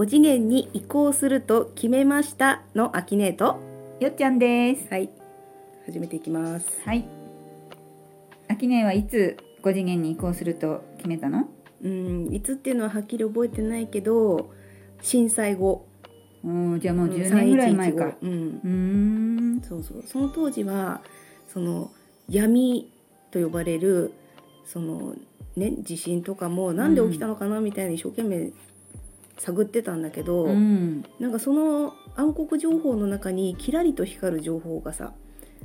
5次元に移行すると決めましたのアキネート。よっちゃんです。はい。始めていきます。はい。アキネはいつ5次元に移行すると決めたの？うんいつっていうのははっきり覚えてないけど震災後。おーじゃあもう10年ぐらい前か。うん。うーん。そうそう。その当時はその闇と呼ばれるそのね地震とかもなんで起きたのかなみたいな一生懸命探ってたんだけど、うん。なんかその暗黒情報の中にキラリと光る情報がさ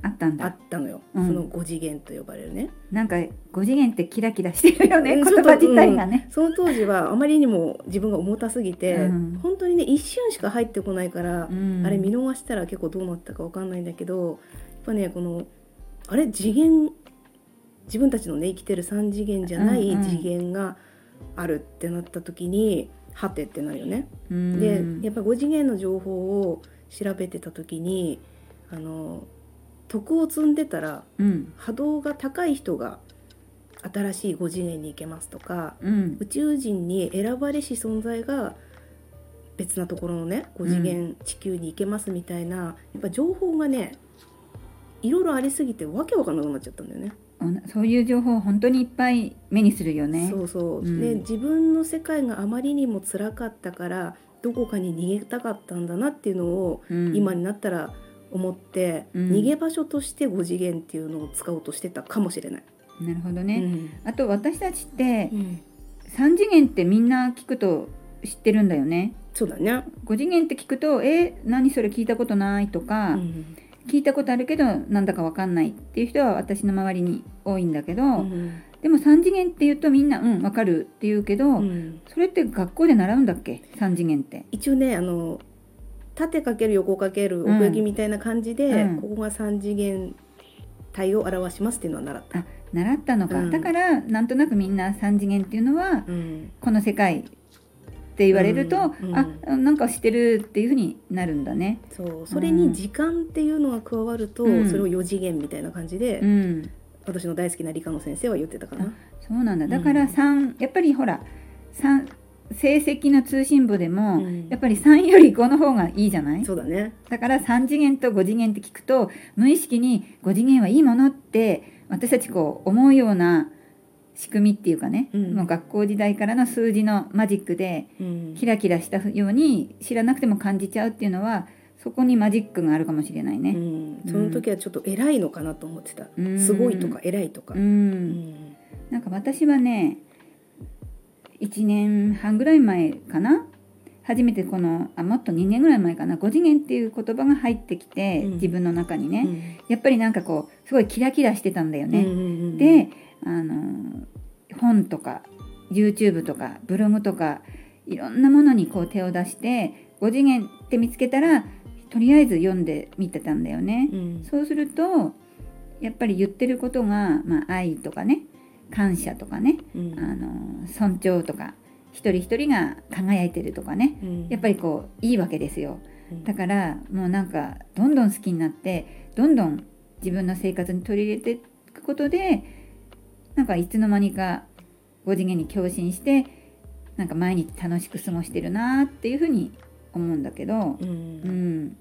あったんあだったのよ、うん。その5次元と呼ばれるね。なんか5次元ってキラキラしてるよねうん言葉自体がね、その当時はあまりにも自分が重たすぎて、うん。本当にね一瞬しか入ってこないから、うん。あれ見逃したら結構どうなったかわかんないんだけどやっぱねこのあれ？次元？自分たちのね生きてる3次元じゃないうんうん。次元があるってなった時に、はてってなるよね。うんでやっぱ5次元の情報を調べてた時にあの徳を積んでたらうん波動が高い人が新しい5次元に行けますとかうん宇宙人に選ばれし存在が別なところのね5次元地球に行けますみたいな、やっぱ情報がねいろいろありすぎてわけわかんなくなっちゃったんだよね。そういう情報を本当にいっぱい目にするよね。そうそう、うん。で自分の世界があまりにも辛かったからどこかに逃げたかったんだなっていうのを、うん。今になったら思って、うん。逃げ場所として5次元っていうのを使おうとしてたかもしれない。なるほどね、うん。あと私たちってうん。3次元ってみんな聞くと知ってるんだよね。そうだね。5次元って聞くと「え何それ聞いたことない」とか、うん聞いたことあるけどなんだかわかんないっていう人は私の周りに多いんだけど、うん。でも3次元って言うとみんな「うんわかる」って言うけど、うん。それって学校で習うんだっけ？3次元って。一応ねあの縦かける横かけるうん。奥行きみたいな感じで、うん。ここが3次元体を表しますっていうのは習った。あ習ったのか、うん。だからなんとなくみんな3次元っていうのはうん。この世界って言われると、うんうん。あなんか知ってるっていうふうになるんだね。そうそれに時間っていうのが加わると、うん。それを4次元みたいな感じで、うん。私の大好きな理科の先生は言ってたかな。そうなんだ。だから3、やっぱりほら3成績の通信簿でも、うん。やっぱり3より5の方がいいじゃない？そうだね。だから3次元と5次元って聞くと無意識に5次元はいいものって私たちこう思うような仕組みっていうかね、うん。もう学校時代からの数字のマジックでうん。キラキラしたように知らなくても感じちゃうっていうのはそこにマジックがあるかもしれないうね。ん、その時はちょっと偉いのかなと思ってた。うん。すごいとか偉いとか。うん。うん。なんか私はね1年半ぐらい前かな？初めてこのあもっと2年ぐらい前かな？5次元っていう言葉が入ってきて、うん。自分の中にね、うん。やっぱりなんかこうすごいキラキラしてたんだよね。であの本とか YouTube とかブログとかいろんなものにこう手を出して5次元って見つけたらとりあえず読んでみてたんだよね。うんそうするとやっぱり言ってることが、まあ、愛とかね感謝とかねうんあの尊重とか一人一人が輝いてるとかねうんやっぱりこういいわけですよ。うんだからもうなんかどんどん好きになってどんどん自分の生活に取り入れていくことでなんかいつの間にか5次元に共振してなんか毎日楽しく過ごしてるなっていうふうに思うんだけど、うん。うん、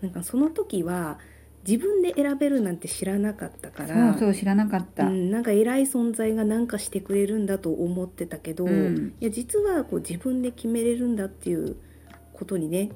なんかその時は自分で選べるなんて知らなかったかそらうそう知らなかった。うん、なんか偉い存在が何かしてくれるんだと思ってたけど、うん。いや実はこう自分で決めれるんだっていうことにね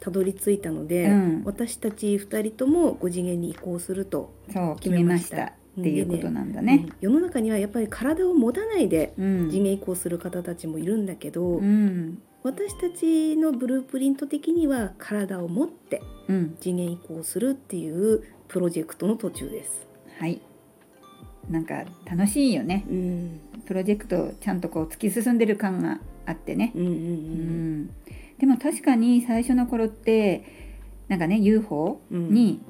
たどり着いたので、うん。私たち2人とも5次元に移行すると、決めましたいうことなんだね。うん。世の中にはやっぱり体を持たないでうん。次元移行する方たちもいるんだけど、うん。私たちのブループリント的には体を持ってうん。次元移行するっていうプロジェクトの途中です。はい。なんか楽しいよね。うん。プロジェクトちゃんとこう突き進んでる感があってね。うんうんううん。ん、でも確かに最初の頃ってなんかね UFO うん。に、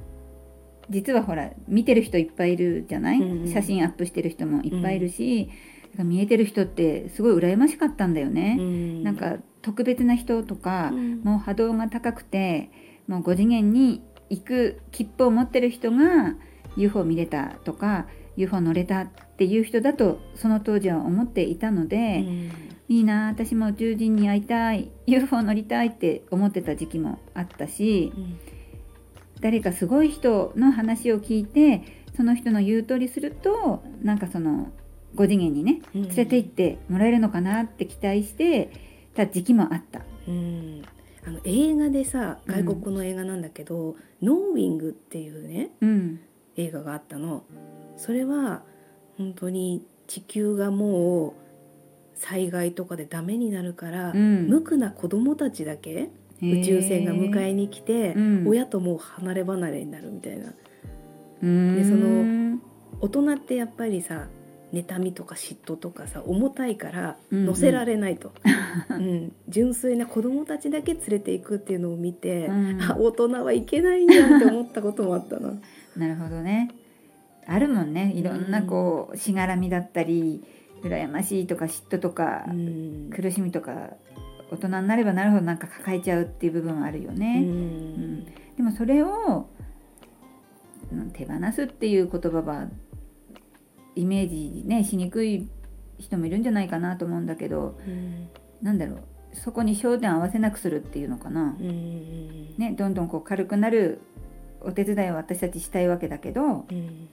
実はほら見てる人いっぱいいるじゃない、うんうん写真アップしてる人もいっぱいいるし、なんか見えてる人ってすごい羨ましかったんだよね。うん。なんか特別な人とか、うん。もう波動が高くてもう5次元に行く切符を持ってる人が UFO 見れたとか UFO 乗れたっていう人だとその当時は思っていたので、いいな私も宇宙人に会いたい UFO 乗りたいって思ってた時期もあったしうん誰かすごい人の話を聞いてその人の言う通りするとなんかその5次元にねうん。連れて行ってもらえるのかなって期待してた時期もあった。うん。あの映画でさ外国の映画なんだけど「ノーウィング」っていうねうん。映画があったの。それは本当に地球がもう災害とかでダメになるから、うん。無垢な子供たちだけ宇宙船が迎えに来て、うん。親ともう離れ離れになるみたいな。ででその大人ってやっぱりさ妬みとか嫉妬とかさ重たいからうんうん。乗せられないと、うん。純粋な子供たちだけ連れていくっていうのを見て、うん。あ大人はいけないんやって思ったこともあったな。なるほどね。あるもんね。いろんなこうしがらみだったり羨ましいとか嫉妬とか、うん。苦しみとか大人になればなるほどなんか抱えちゃうっていう部分はあるようね、ん。でもそれをうん手放すっていう言葉はイメージねしにくい人もいるんじゃないかなと思うんだけどうん。なんだろうそこに焦点を合わせなくするっていうのかな、うん。ね、どんどんこう軽くなるお手伝いを私たちしたいわけだけどうん。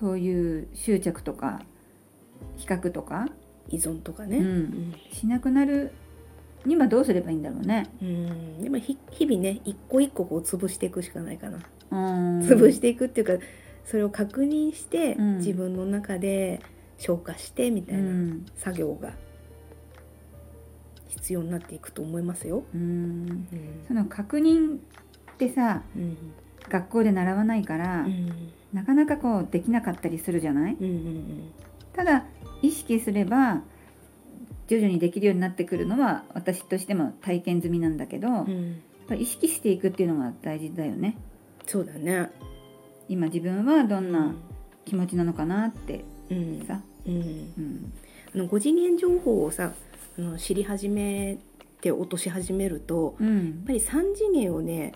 そういう執着とか比較とか、依存とかね、うんうん。しなくなるにはどうすればいいんだろうね。うん。でもひ日々ね一個一個こう潰していくしかないかな、うん。潰していくっていうかそれを確認して、うん。自分の中で消化してみたいなうん。作業が必要になっていくと思いますよ。うん。うん。その確認ってさうん。学校で習わないから、うん。なかなかこうできなかったりするじゃない？うんうんただ意識すれば徐々にできるようになってくるのは私としても体験済みなんだけど、やっうんぱ意識していくっていうのが大事だよね。そうだね。今自分はどんな気持ちなのかなってうん。さ、うん。うん。あの5次元情報をさあの知り始めて落とし始めるとやっうんぱり3次元をね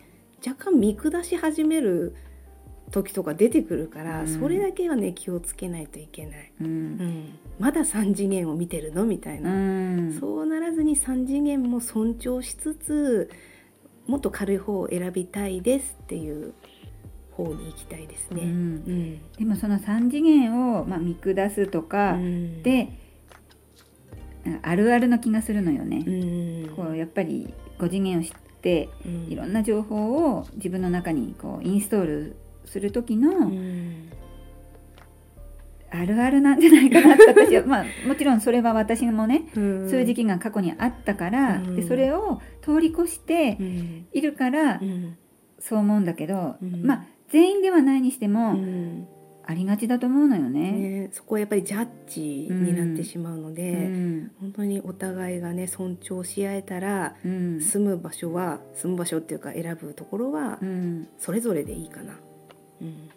若干見下し始める時とか出てくるから、うん。それだけはね気をつけないといけない、ううん。ん、まだ3次元を見てるの？みたいうな、ん。そうならずに3次元も尊重しつつもっと軽い方を選びたいですっていう方に行きたいですね。うん。うん。でもその3次元を、まあ、見下すとかうん。で、あるあるの気がするのよね。う。ん。こうやっぱり5次元を知ってうん。いろんな情報を自分の中にこうインストールする時の、うん。あるあるなんじゃないかなって私は、まあ、もちろんそれは私もね、うん。そういう時期が過去にあったから、うん。でそれを通り越してうん。いるからうん。そう思うんだけど、うん。まあ全員ではないにしてうもん。ありがちだと思うのよね。ね、そこはやっぱりジャッジになってしまうのうで、ん。本当にお互いがね尊重し合えたらうん。住む場所は住む場所っていうか選ぶところはうん。それぞれでいいかな。うん。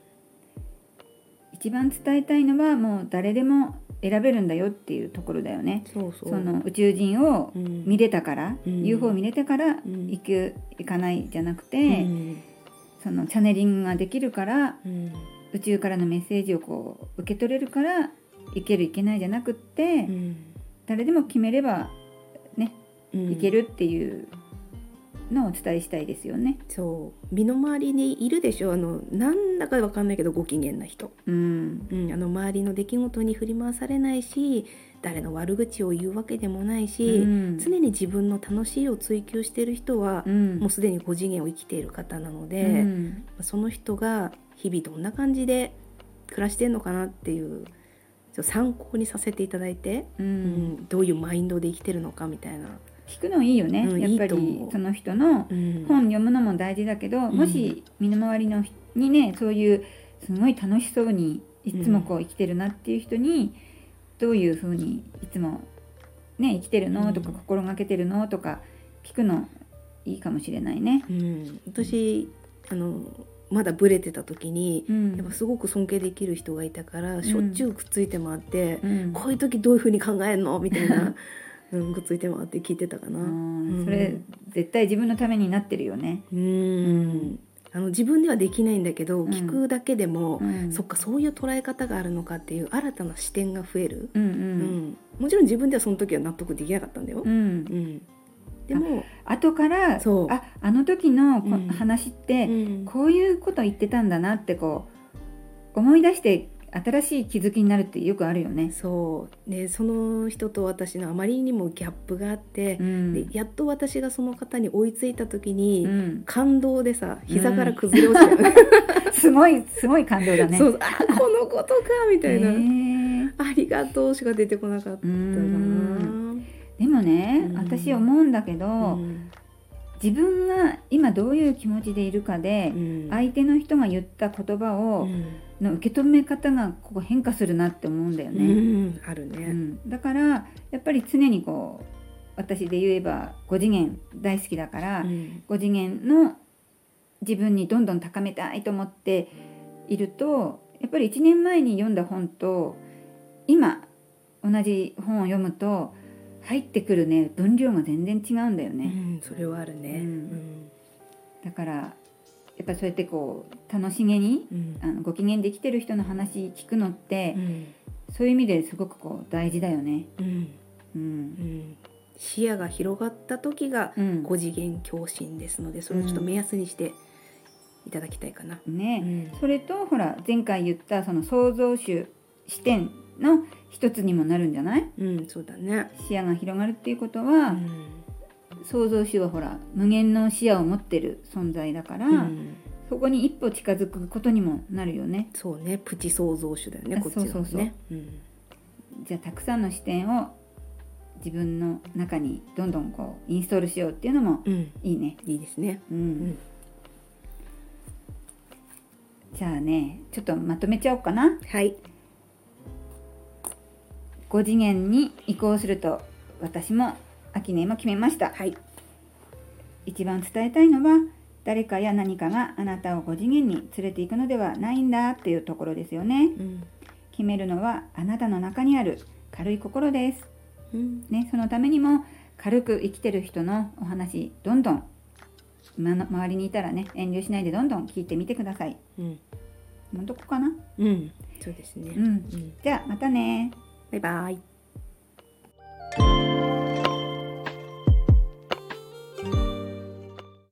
一番伝えたいのはもう誰でも選べるんだよっていうところだよね。そうそう。その宇宙人をうん。見れたから、うん。UFO を見れたからうん。行く行かないじゃなくうて、ん。そのチャネリングができるからうん宇宙からのメッセージをこう受け取れるから行ける行けないじゃなくって、うん。誰でも決めればねうん。行けるっていうのをお伝えしたいですよね。そう。身の回りにいるでしょ。あのなんだかわかんないけどご機嫌な人、うん。うん、あの周りの出来事に振り回されないし誰の悪口を言うわけでもないし、うん。常に自分の楽しいを追求している人は、うん。もうすでに5次元を生きている方なので、うん。その人が日々どんな感じで暮らしてるのかなっていう参考にさせていただいて、ううんん。どういうマインドで生きてるのかみたいな。聞くのいいよね、うんやっぱりその人のうん。本読むのも大事だけど、ん。もし身の回りの人にねそういうすごい楽しそうにいつもこう生きてるなっていう人に、どういうふうにいつもね生きてるの？とかうん心がけてるの？とか聞くのいいかもしれないね。うん、私あのまだブレてた時にうん。やっぱすごく尊敬できる人がいたから、しょっちゅうくっついて回って、うん。こういう時どういうふうに考えるの？みたいな、うん、くっついて回って聞いてたかな。うんうん。それ絶対自分のためになってるよね。うん、あの自分ではできないんだけど、うん。聞くだけでも、うん。そっかそういう捉え方があるのかっていう新たな視点が増える、うんううん。んもちろん自分ではその時は納得できなかったんだよ。うん。うん。でも、後からそう。ああの時のこうん。話って、うん。こういうこと言ってたんだなってこう思い出して新しい気づきになるってよくあるよね。そう。でその人と私のあまりにもギャップがあってう、ん。でやっと私がその方に追いついた時に、うん。感動でさ膝から崩れ落ちたよね。すごいすごい感動だね。そうあこのことかみたいな、へー。ありがとうしか出てこなかったかうな。ん。でもね、うん。私思うんだけど、うん自分が今どういう気持ちでいるかで、うん。相手の人が言った言葉を、うん。の受け止め方がここ変化するなって思うんだようね。ん。あるうね。ん。だからやっぱり常にこう私で言えば5次元大好きだから、うん。5次元の自分にどんどん高めたいと思っているとやっぱり1年前に読んだ本と今同じ本を読むと入ってくるね分量が全然違うんだようね。んそれはあるね。うん。だからやっぱそうやってこう楽しげにうん。あのご機嫌できてる人の話聞くのって、うん。そういう意味ですごくこう大事だよね。うん。視野が広がった時がうん。5次元共振ですのでそれをちょっと目安にしていただきたいかな。ね、うん。それとほら前回言ったその創造主視点の一つにもなるんじゃない？うんそうだね。視野が広がるっていうことうは、ん。創造主はほら無限の視野を持ってる存在だから、うん。そこに一歩近づくことにもなるよね。そうね。プチ創造主だよねあこっちはね。そうそうそう。うん。じゃあたくさんの視点を自分の中にどんどんこうインストールしようっていうのもうん。いいね。いいですね。うん、ん。じゃあねちょっとまとめちゃおうかな。はい。5次元に移行すると私も秋音も決めました。はい。一番伝えたいのは誰かや何かがあなたを5次元に連れて行くのではないんだっていうところですよね。うん。決めるのはあなたの中にある軽い心です。うん。ねそのためにも軽く生きてる人のお話どんどん周りにいたらね遠慮しないでどんどん聞いてみてください。うん。どこかな？うん。そうですね。うん。うん。じゃあまたねバイバイ。